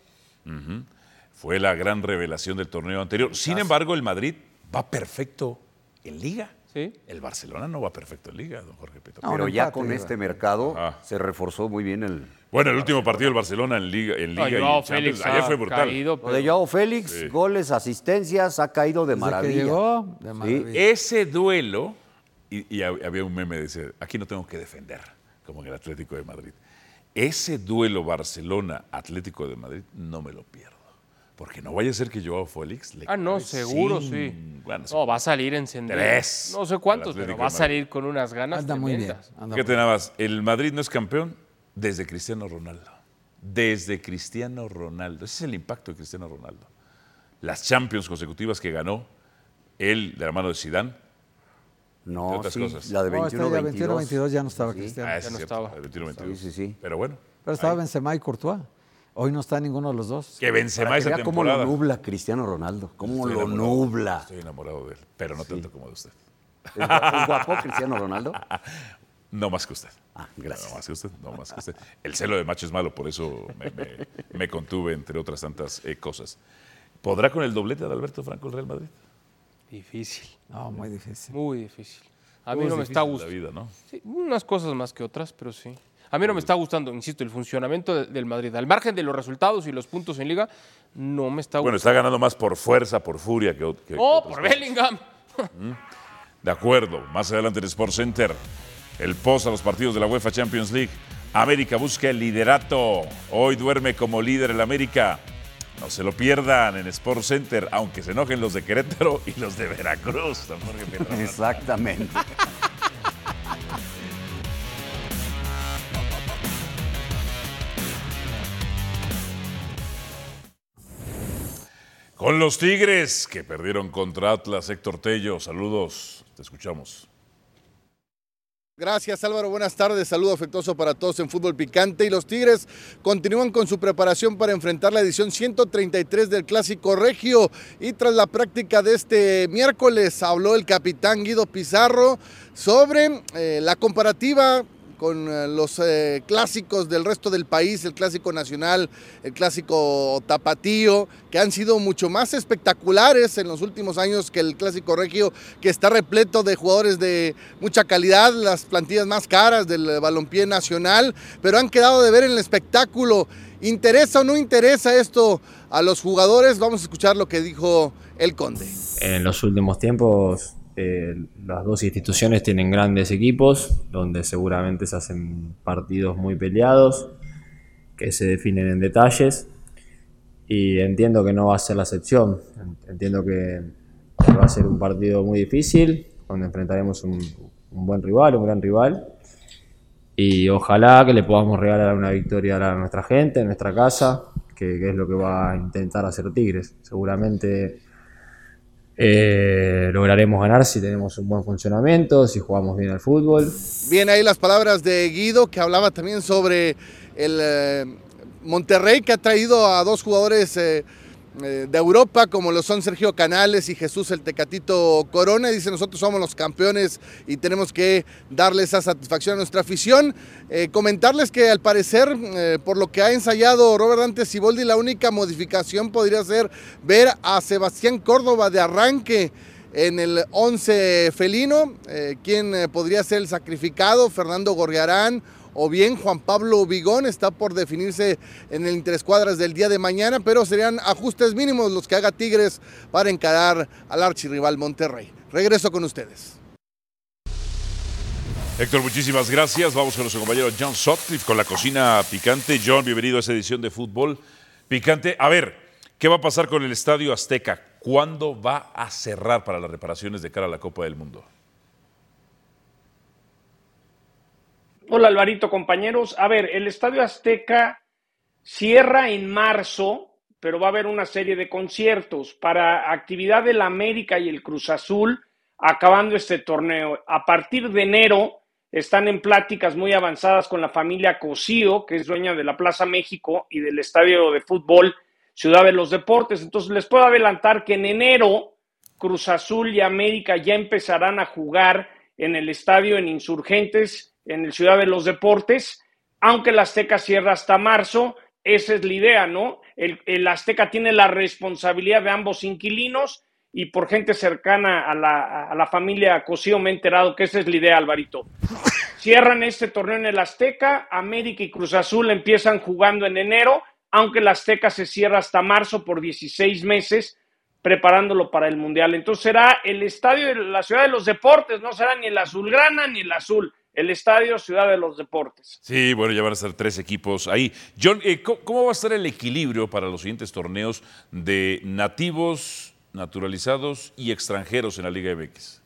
Fue la gran revelación del torneo anterior. Sin embargo, el Madrid va perfecto en Liga. Sí. El Barcelona no va perfecto en Liga, don Jorge Petro. No, Pero ya con este mercado Ajá. se reforzó muy bien el... Bueno, el último partido del Barcelona en Liga, en No, Liga y en Champions, Félix ayer fue brutal. caído, Lo de Joao Félix, goles, asistencias, ha caído de maravilla. que llegó, de maravilla. Ese duelo, y, y hab- había un meme que decía, aquí no tengo que defender, como en el Atlético de Madrid. Ese duelo Barcelona-Atlético de Madrid no me lo pierdo. Porque no vaya a ser que Joao Félix le Ah, no, seguro, sí. Bueno, No, va a salir encendido. Tres No sé cuántos, pero va a salir con unas ganas Anda muy bien. tremendas. anda ¿Qué muy te más? El Madrid no es campeón desde Cristiano Ronaldo. Desde Cristiano Ronaldo. Ese es el impacto de Cristiano Ronaldo. Las Champions consecutivas que ganó él de la mano de Zidane. No, otras sí, cosas. la de No, 21 está ya 22 21-22 ya no estaba Sí. Cristiano. Ah, ese no cierto, estaba. el 21-22. Sí, sí, sí. Pero bueno, Pero estaba Benzema y Courtois. Hoy no está ninguno de los dos. Que Benzema Para que esa vea cómo lo nubla Cristiano Ronaldo. Cómo Estoy lo enamorado. nubla. Estoy enamorado de él, pero no tanto como de usted. ¿Es guapo, es guapo Cristiano Ronaldo? *laughs* No más que usted. Ah, gracias. No más que usted, no más que usted. El celo de macho es malo, por eso me, me- me contuve, entre otras tantas eh, cosas. ¿Podrá con el doblete de Alberto Franco el Real Madrid? Difícil, No, muy difícil. muy difícil. A mí no me está gustando. vida, ¿no? Sí, unas cosas más que otras, pero sí. A mí no me está gustando, insisto, el funcionamiento de- del Madrid. Al margen de los resultados y los puntos en liga, no me está Bueno, gustando. está ganando más por fuerza, por furia que, ¡Oh, por cosas. Bellingham! De acuerdo, más adelante en Sport Center, el post a los partidos de la UEFA Champions League. América busca el liderato. Hoy duerme como líder el América. No se lo pierdan en Sport Center, aunque se enojen los de Querétaro *laughs* y los de Veracruz. Exactamente. *laughs* Con los Tigres que perdieron contra Atlas, Héctor Tello, saludos, te escuchamos. Gracias Álvaro, buenas tardes, saludo afectuoso para todos en Fútbol Picante y los Tigres continúan con su preparación para enfrentar la edición 133 del Clásico Regio y tras la práctica de este miércoles habló el capitán Guido Pizarro sobre eh, la comparativa con eh, los eh, clásicos del resto del país, el clásico nacional, el clásico tapatío, que han sido mucho más espectaculares en los últimos años que el clásico regio, que está repleto de jugadores de mucha calidad, las plantillas más caras del balompié nacional, pero han quedado de ver en el espectáculo. ¿Interesa o no interesa esto a los jugadores? Vamos a escuchar lo que dijo el Conde. En los últimos tiempos, eh, las dos instituciones tienen grandes equipos, donde seguramente se hacen partidos muy peleados, que se definen en detalles, y entiendo que no va a ser la excepción. Entiendo que va a ser un partido muy difícil, donde enfrentaremos un, un buen rival, un gran rival, y ojalá que le podamos regalar una victoria a nuestra gente, a nuestra casa, que, que es lo que va a intentar hacer Tigres. Seguramente eh, lograremos ganar si tenemos un buen funcionamiento, si jugamos bien al fútbol. Bien, ahí las palabras de Guido, que hablaba también sobre el eh, Monterrey, que ha traído a dos jugadores eh, de Europa, como lo son Sergio Canales y Jesús el Tecatito Corona. Dice, nosotros somos los campeones y tenemos que darle esa satisfacción a nuestra afición. Eh, comentarles que al parecer, eh, por lo que ha ensayado Robert Dante Siboldi, la única modificación podría ser ver a Sebastián Córdoba de arranque en el 11 felino, eh, quien eh, podría ser el sacrificado, Fernando Gorriarán o bien Juan Pablo Vigón, está por definirse en el interescuadras del día de mañana, pero serían ajustes mínimos los que haga Tigres para encarar al archirrival Monterrey. Regreso con ustedes. Héctor, muchísimas gracias. Vamos con nuestro compañero John Sutcliffe con la cocina picante. John, bienvenido a esta edición de Fútbol Picante. A ver, ¿qué va a pasar con el Estadio Azteca? ¿Cuándo va a cerrar para las reparaciones de cara a la Copa del Mundo? Hola Alvarito, compañeros. A ver, el Estadio Azteca cierra en marzo, pero va a haber una serie de conciertos para actividad del América y el Cruz Azul acabando este torneo. A partir de enero están en pláticas muy avanzadas con la familia Cosío, que es dueña de la Plaza México y del Estadio de Fútbol Ciudad de los Deportes. Entonces les puedo adelantar que en enero Cruz Azul y América ya empezarán a jugar en el estadio en Insurgentes, en el Ciudad de los Deportes, aunque el Azteca cierra hasta marzo. Esa es la idea, ¿no? El, Azteca tiene la responsabilidad de ambos inquilinos y por gente cercana a la, a la familia Cosío me he enterado que esa es la idea, Alvarito. Cierran este torneo en el Azteca, América y Cruz Azul empiezan jugando en enero, aunque el Azteca se cierra hasta marzo por 16 meses, preparándolo para el Mundial. Entonces será el estadio de la Ciudad de los Deportes, no será ni el azulgrana ni el azul, el estadio Ciudad de los Deportes. Sí, bueno, ya van a estar tres equipos ahí. John, eh, ¿cómo, va a estar el equilibrio para los siguientes torneos de nativos, naturalizados y extranjeros en la Liga MX?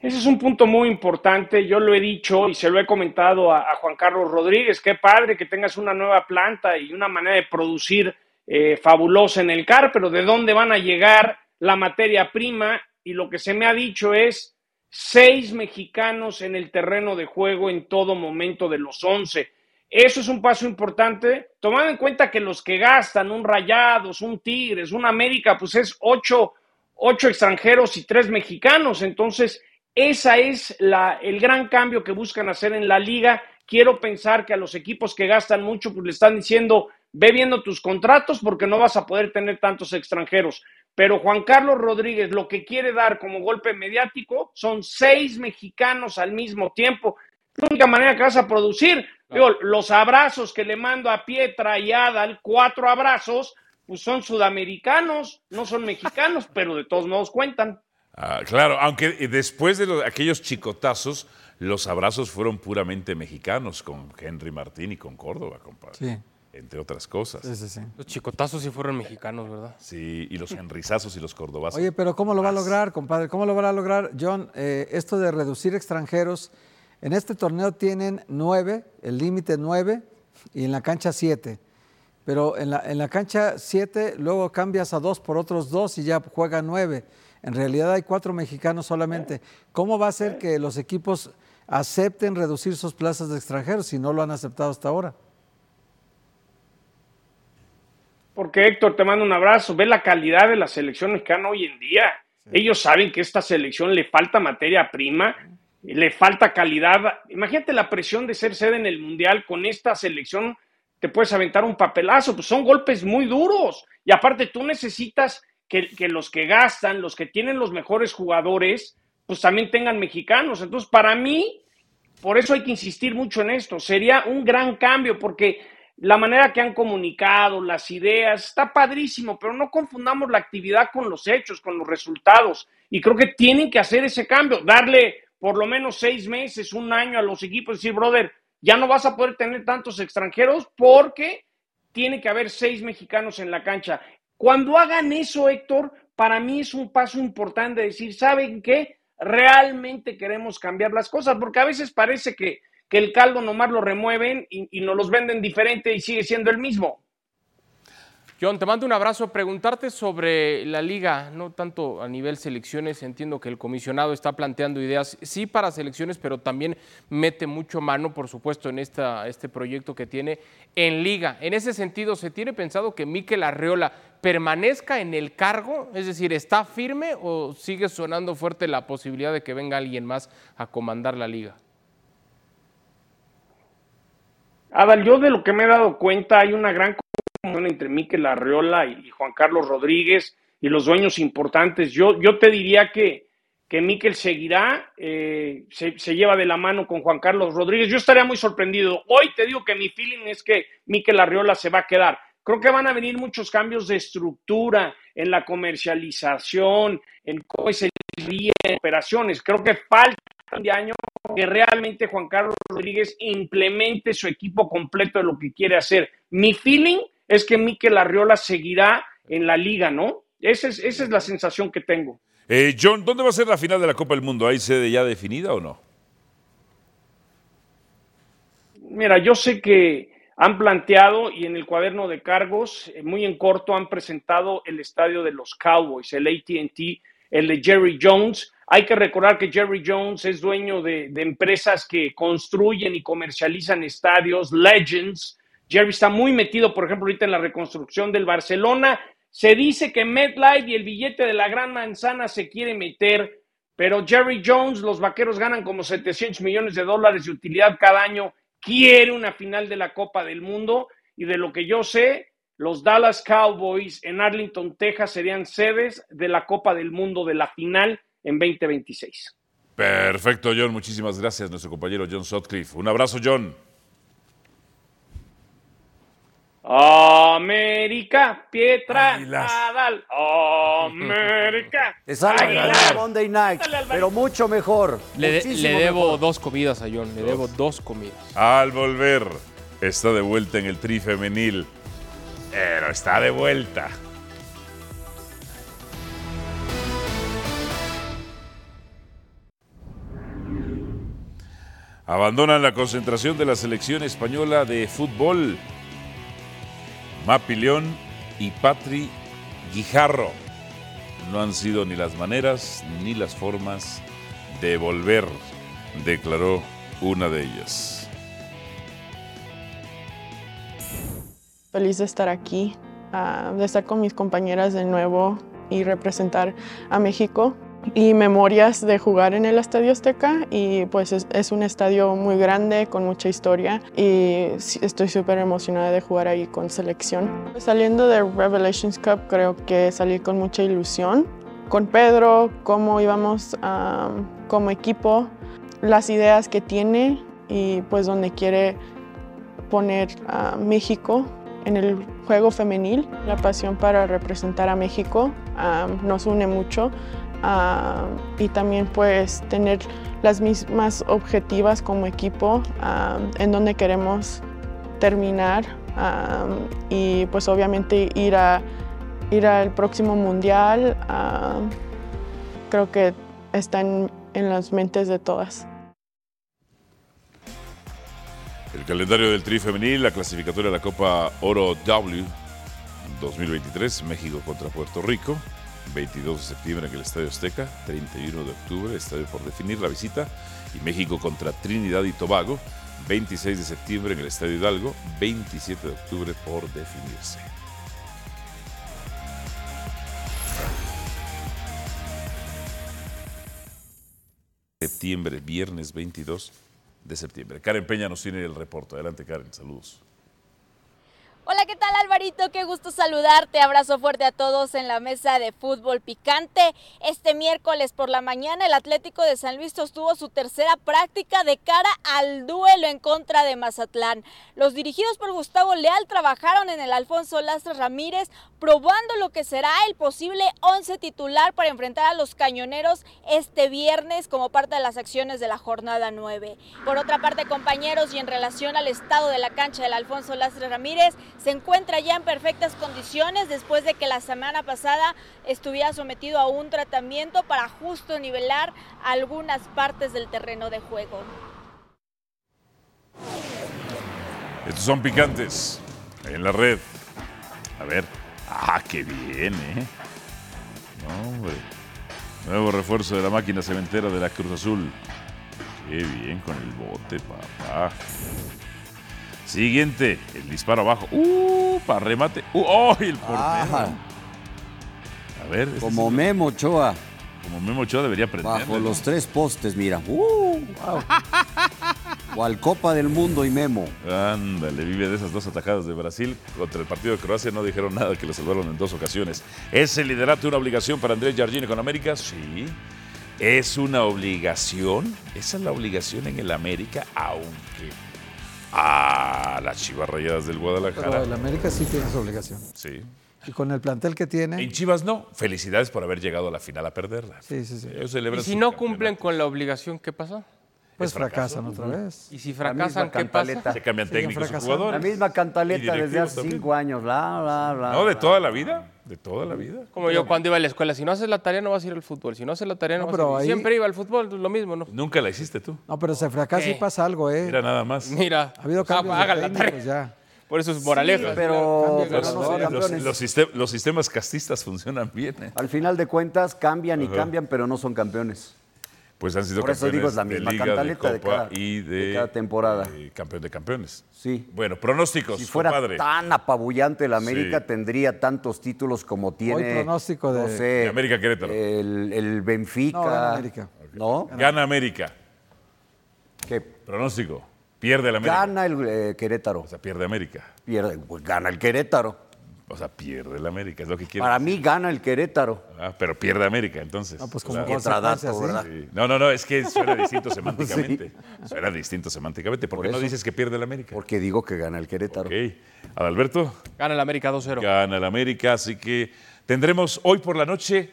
Ese es un punto muy importante, yo lo he dicho y se lo he comentado a, a Juan Carlos Rodríguez, qué padre que tengas una nueva planta y una manera de producir eh, fabulosa en el CAR, pero ¿de dónde van a llegar la materia prima? Y lo que se me ha dicho es, seis mexicanos en el terreno de juego en todo momento de los 11. Eso es un paso importante, tomando en cuenta que los que gastan, un Rayados, un Tigres, un América, pues es ocho, ocho extranjeros y tres mexicanos. Entonces, esa es la, el gran cambio que buscan hacer en la liga. Quiero pensar que a los equipos que gastan mucho, pues le están diciendo, ve viendo tus contratos porque no vas a poder tener tantos extranjeros. Pero Juan Carlos Rodríguez lo que quiere dar como golpe mediático son seis mexicanos al mismo tiempo. La única manera que vas a producir, digo, los abrazos que le mando a Pietra y Adal, cuatro abrazos, pues son sudamericanos, no son mexicanos, *laughs* pero de todos modos cuentan. Ah, claro, aunque después de los- aquellos chicotazos, los abrazos fueron puramente mexicanos con Henry Martín y con Córdoba, compadre. Sí. Entre otras cosas. Sí, sí, sí. Los chicotazos sí fueron mexicanos, ¿verdad? Sí, y los henrizazos y los cordobazos. Oye, pero ¿cómo lo va a lograr, compadre? ¿Cómo lo va a lograr, John? Eh, esto de reducir extranjeros. En este torneo tienen nueve, el límite nueve, y en la cancha siete. Pero en la, en la cancha siete, luego cambias a dos por otros dos y ya juega nueve. En realidad hay cuatro mexicanos solamente. ¿Cómo va a ser que los equipos acepten reducir sus plazas de extranjeros si no lo han aceptado hasta ahora? Porque Héctor, te mando un abrazo. Ve la calidad de la selección mexicana hoy en día. Ellos saben que esta selección le falta materia prima, le falta calidad. Imagínate la presión de ser sede en el Mundial con esta selección. Te puedes aventar un papelazo, pues son golpes muy duros. Y aparte tú necesitas que, que los que gastan, los que tienen los mejores jugadores, pues también tengan mexicanos. Entonces, para mí, por eso hay que insistir mucho en esto. Sería un gran cambio porque la manera que han comunicado, las ideas, está padrísimo, pero no confundamos la actividad con los hechos, con los resultados. Y creo que tienen que hacer ese cambio, darle por lo menos seis meses, un año a los equipos, decir, brother, ya no vas a poder tener tantos extranjeros porque tiene que haber seis mexicanos en la cancha. Cuando hagan eso, Héctor, para mí es un paso importante de decir, ¿saben qué? Realmente queremos cambiar las cosas, porque a veces parece que, que el caldo nomás lo remueven y, y nos los venden diferente y sigue siendo el mismo. John, te mando un abrazo. Preguntarte sobre la liga, no tanto a nivel selecciones. Entiendo que el comisionado está planteando ideas, sí para selecciones, pero también mete mucho mano, por supuesto, en esta, este proyecto que tiene en liga. En ese sentido, ¿se tiene pensado que Miquel Arreola permanezca en el cargo? Es decir, ¿está firme o sigue sonando fuerte la posibilidad de que venga alguien más a comandar la liga? Adal, yo de lo que me he dado cuenta, hay una gran comunión entre Miquel Arreola y Juan Carlos Rodríguez y los dueños importantes. Yo, yo te diría que, que Miquel seguirá, eh, se, se, lleva de la mano con Juan Carlos Rodríguez. Yo estaría muy sorprendido. Hoy te digo que mi feeling es que Miquel Arreola se va a quedar. Creo que van a venir muchos cambios de estructura en la comercialización, en cómo es el operaciones. Creo que falta de año que realmente Juan Carlos Rodríguez implemente su equipo completo de lo que quiere hacer. Mi feeling es que Miquel Arriola seguirá en la liga, ¿no? Esa es, esa es la sensación que tengo. Eh, John, ¿dónde va a ser la final de la Copa del Mundo? ¿Hay sede ya definida o no? Mira, yo sé que han planteado y en el cuaderno de cargos, eh, muy en corto, han presentado el estadio de los Cowboys, el ATT, el de Jerry Jones. Hay que recordar que Jerry Jones es dueño de, empresas que construyen y comercializan estadios, Legends. Jerry está muy metido, por ejemplo, ahorita en la reconstrucción del Barcelona. Se dice que MetLife y el billete de la Gran Manzana se quiere meter, pero Jerry Jones, los vaqueros ganan como 700 millones de dólares de utilidad cada año, quiere una final de la Copa del Mundo y de lo que yo sé, los Dallas Cowboys en Arlington, Texas serían sedes de la Copa del Mundo de la final en 2026. Perfecto, John. Muchísimas gracias, nuestro compañero John Sutcliffe. Un abrazo, John. América, Pietra, Nadal. América. *laughs* Te sale Monday Night, pero mucho mejor. Le, de, le debo mejor. dos comidas a John, le debo dos comidas. Al volver, está de vuelta en el tri femenil. Pero está de vuelta. Abandonan la concentración de la selección española de fútbol. Mapi León y Patri Guijarro. No han sido ni las maneras ni las formas devolver, declaró una de ellas. Feliz de estar aquí, ah, de estar con mis compañeras de nuevo y representar a México. Y memorias de jugar en el Estadio Azteca y pues es, es un estadio muy grande con mucha historia y estoy súper emocionada de jugar ahí con selección. Saliendo de Revelations Cup creo que salí con mucha ilusión. Con Pedro, cómo íbamos ah, como equipo, las ideas que tiene y pues donde quiere poner a México en el juego femenil. La pasión para representar a México ah, nos une mucho ah, y también pues tener las mismas objetivas como equipo ah, en donde queremos terminar ah, y pues obviamente ir a ir al próximo mundial creo que está en, en las mentes de todas. El calendario del Tri femenil, la clasificatoria de la Copa Oro W 2023, México contra Puerto Rico, 22 de septiembre en el Estadio Azteca, 31 de octubre, estadio por definir la visita, y México contra Trinidad y Tobago, 26 de septiembre en el Estadio Hidalgo, 27 de octubre por definirse. Septiembre, viernes 22 de septiembre. Karen Peña nos tiene el reporte. Adelante, Karen. Saludos. Hola, ¿qué tal Alvarito? Qué gusto saludarte. Abrazo fuerte a todos en la mesa de fútbol picante. Este miércoles por la mañana el Atlético de San Luis sostuvo su tercera práctica de cara al duelo en contra de Mazatlán. Los dirigidos por Gustavo Leal trabajaron en el Alfonso Lastra Ramírez probando lo que será el posible 11 titular para enfrentar a los cañoneros este viernes como parte de las acciones de la jornada 9. Por otra parte, compañeros, y en relación al estado de la cancha del Alfonso Lastra Ramírez, se encuentra ya en perfectas condiciones después de que la semana pasada estuviera sometido a un tratamiento para justo nivelar algunas partes del terreno de juego. Estos son picantes en la red. A ver. Ah, qué bien, ¿eh? Nuevo refuerzo de la máquina cementera de la Cruz Azul. Qué bien con el bote, papá. Siguiente, el disparo abajo. Uh, para remate. Uh, ¡Oh! el portero. A ver. este Como sí- Memo Ochoa. Como Memo Ochoa debería aprender. Bajo los tres postes, mira. Uh, wow. *laughs* Cual Copa del Mundo y Memo. Ándale, vive de esas dos atajadas de Brasil. Contra el partido de Croacia no dijeron nada que lo salvaron en dos ocasiones. ¿Es el liderato una obligación para Andrés Jardine con América? Sí. ¿Es una obligación? Esa es la obligación en el América, aunque. Ah, las chivas rayadas del Pero Guadalajara. el América sí tiene su obligación. Sí. Y con el plantel que tiene. En Chivas no. Felicidades por haber llegado a la final a perderla. Sí, sí, sí. Ellos celebran Y si no campeonato. cumplen con la obligación, ¿qué pasa? Pues fracasan otra vez. Y si La fracasan, ¿qué pasa? cantaleta. Se cambian Siguen técnicos y fracasando. La jugadores. misma cantaleta desde hace también. cinco años. Bla, bla, bla. No, de toda la vida. De toda la vida. Como yo cuando iba a la escuela, si no haces la tarea no vas a ir al fútbol, si no haces la tarea no, No, vas pero a ir. ahí- Siempre iba al fútbol, lo mismo, ¿no? Nunca la hiciste tú. No, pero se fracasa y pasa algo, ¿eh? Mira nada más. Mira, ha habido cambios de hagan la tarea. ya. Por eso es moraleja. Pero, Cambia, pero Los, los- los- campeones. los sistem- los sistemas castistas funcionan bien. ¿eh? Al final de cuentas cambian y Ajá. cambian, pero no son campeones. Pues han sido Por eso campeones digo, es la de misma Liga, cantaleta de cada- y de, de cada temporada. eh, campeón de campeones. Sí. Bueno, pronósticos, Si fuera compadre. tan apabullante el América, Sí. tendría tantos títulos como tiene. pronóstico de- no sé, De América Querétaro. El, el Benfica. No, gana América. ¿No? Gana América. Que Pronóstico. Pierde el América. gana el eh, Querétaro. O sea, pierde América. Pierde, pues gana el Querétaro. O sea, pierde el América, es lo que quiere. Para mí gana el Querétaro. Ah, pero pierde América, entonces. No, pues como sí. ¿verdad? Sí. No, no, no, es que suena distinto *laughs* semánticamente. Suena distinto semánticamente. ¿Por, Por qué no dices que pierde el América? Porque digo que gana el Querétaro. Ok. Adalberto, Gana el América 2-0. gana el América, así que tendremos hoy por la noche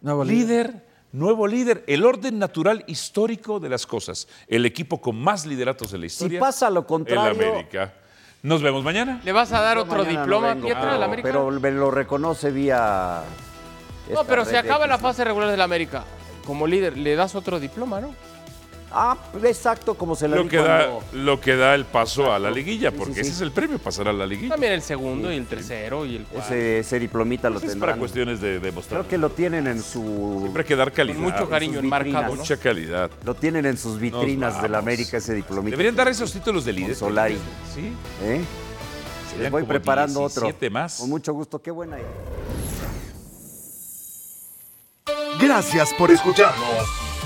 Nuevo líder, nuevo líder, el orden natural histórico de las cosas. El equipo con más lideratos de la Si historia. pasa lo el contrario. América. Nos vemos mañana. ¿Le vas a dar otro mañana no diploma, vengo, Pietra, pero- al América? Pero me lo reconoce vía. no, pero se acaba la ¿no? fase regular del América. Como líder, le das otro diploma, ¿no? Ah, exacto, como se le Lo que, da, lo que da el paso a la liguilla, Sí, porque sí, ese es el premio, pasar a la liguilla. También el segundo y el tercero y el cuarto. Ese, ese diplomita lo Ese es tendrán. para cuestiones de demostrar. Creo que lo tienen en su. Siempre hay que dar calidad. Con mucho cariño enmarcado, vitrinas. ¿no? Mucha calidad. Lo tienen en sus vitrinas Nos de la vamos. América ese diplomita. Deberían dar esos títulos de líder. Solari. Sí. ¿Eh? Les voy preparando otro. 17 más. Con mucho gusto. Qué buena idea. Gracias por escucharnos.